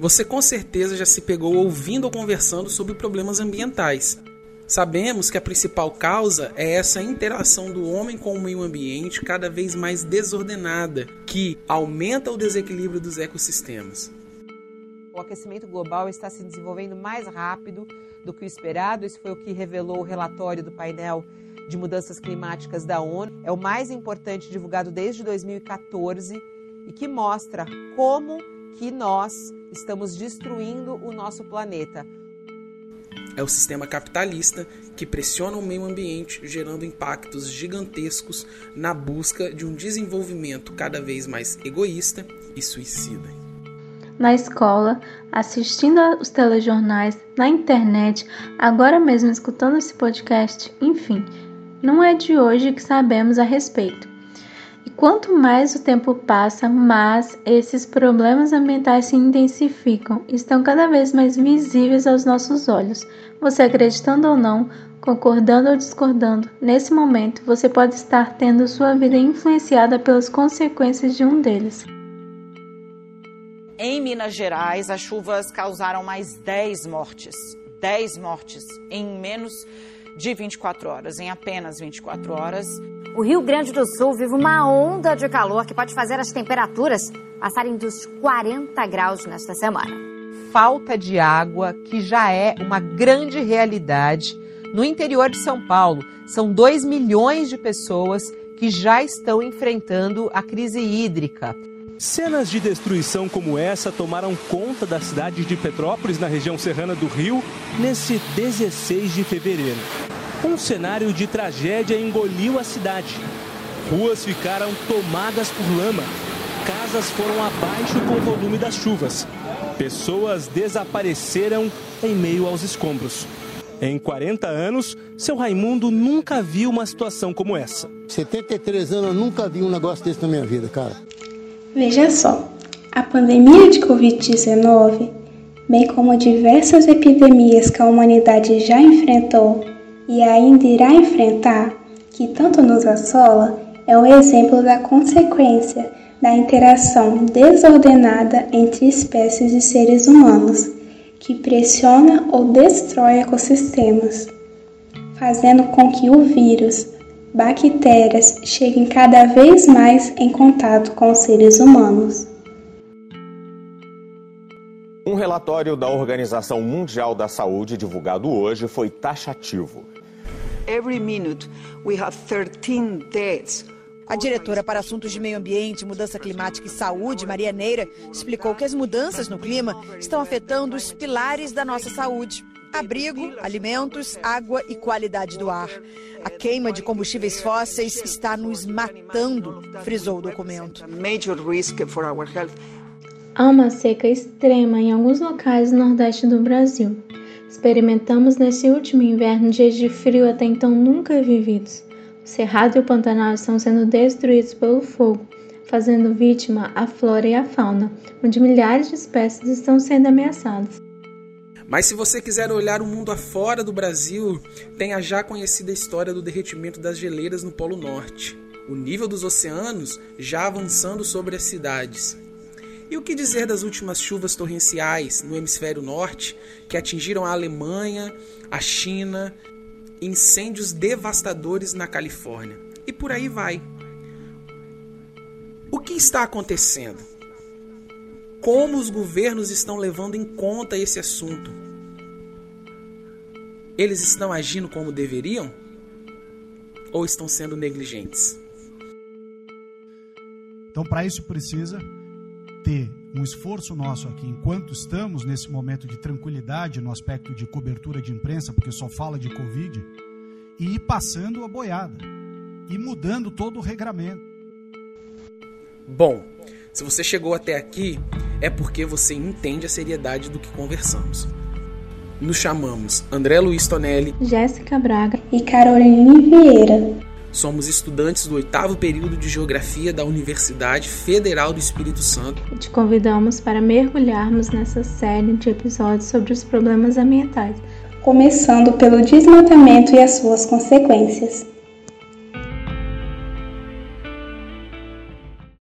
Você com certeza já se pegou ouvindo ou conversando sobre problemas ambientais. Sabemos que a principal causa é essa interação do homem com o meio ambiente cada vez mais desordenada, que aumenta o desequilíbrio dos ecossistemas. O aquecimento global está se desenvolvendo mais rápido do que o esperado. Isso foi o que revelou o relatório do painel de mudanças climáticas da ONU. É o mais importante divulgado desde 2014 e que mostra como que nós estamos destruindo o nosso planeta. É o sistema capitalista que pressiona o meio ambiente, gerando impactos gigantescos na busca de um desenvolvimento cada vez mais egoísta e suicida. Na escola, assistindo aos telejornais, na internet, agora mesmo escutando esse podcast, enfim, não é de hoje que sabemos a respeito. E quanto mais o tempo passa, mais esses problemas ambientais se intensificam, estão cada vez mais visíveis aos nossos olhos. Você acreditando ou não, concordando ou discordando, nesse momento você pode estar tendo sua vida influenciada pelas consequências de um deles. Em Minas Gerais, as chuvas causaram mais 10 mortes. 10 mortes em menos de 24 horas, em apenas 24 horas. O Rio Grande do Sul vive uma onda de calor que pode fazer as temperaturas passarem dos 40 graus nesta semana. Falta de água, que já é uma grande realidade no interior de São Paulo. São 2 milhões de pessoas que já estão enfrentando a crise hídrica. Cenas de destruição como essa tomaram conta da cidade de Petrópolis, na região serrana do Rio, nesse 16 de fevereiro. Um cenário de tragédia engoliu a cidade. Ruas ficaram tomadas por lama. Casas foram abaixo com o volume das chuvas. Pessoas desapareceram em meio aos escombros. Em 40 anos, seu Raimundo nunca viu uma situação como essa. 73 anos, eu nunca vi um negócio desse na minha vida, cara. Veja só, a pandemia de Covid-19, bem como diversas epidemias que a humanidade já enfrentou e ainda irá enfrentar, que tanto nos assola, é um exemplo da consequência da interação desordenada entre espécies de seres humanos, que pressiona ou destrói ecossistemas, fazendo com que o vírus, bactérias cheguem cada vez mais em contato com os seres humanos. Um relatório da Organização Mundial da Saúde divulgado hoje foi taxativo. Every minute we have 13 deaths a diretora para Assuntos de Meio Ambiente, Mudança Climática e Saúde, Maria Neira, explicou que as mudanças no clima estão afetando os pilares da nossa saúde: abrigo, alimentos, água e qualidade do ar. A queima de combustíveis fósseis está nos matando, frisou o documento. Há uma seca extrema em alguns locais do nordeste do Brasil. Experimentamos nesse último inverno dias de frio até então nunca vividos. O Cerrado e o Pantanal estão sendo destruídos pelo fogo, fazendo vítima a flora e a fauna, onde milhares de espécies estão sendo ameaçadas. Mas se você quiser olhar o mundo afora do Brasil, tem a já conhecida história do derretimento das geleiras no Polo Norte, o nível dos oceanos já avançando sobre as cidades. E o que dizer das últimas chuvas torrenciais no hemisfério norte que atingiram a Alemanha, a China, incêndios devastadores na Califórnia? E por aí vai. O que está acontecendo? Como os governos estão levando em conta esse assunto? Eles estão agindo como deveriam? Ou estão sendo negligentes? Então, para isso precisa ter um esforço nosso aqui, enquanto estamos nesse momento de tranquilidade no aspecto de cobertura de imprensa, porque só fala de Covid, e ir passando a boiada, e mudando todo o regramento. Bom, se você chegou até aqui, é porque você entende a seriedade do que conversamos. Nos chamamos André Luiz Tonelli, Jéssica Braga e Caroline Vieira. Somos estudantes do oitavo período de Geografia da Universidade Federal do Espírito Santo. E te convidamos para mergulharmos nessa série de episódios sobre os problemas ambientais, começando pelo desmatamento e as suas consequências.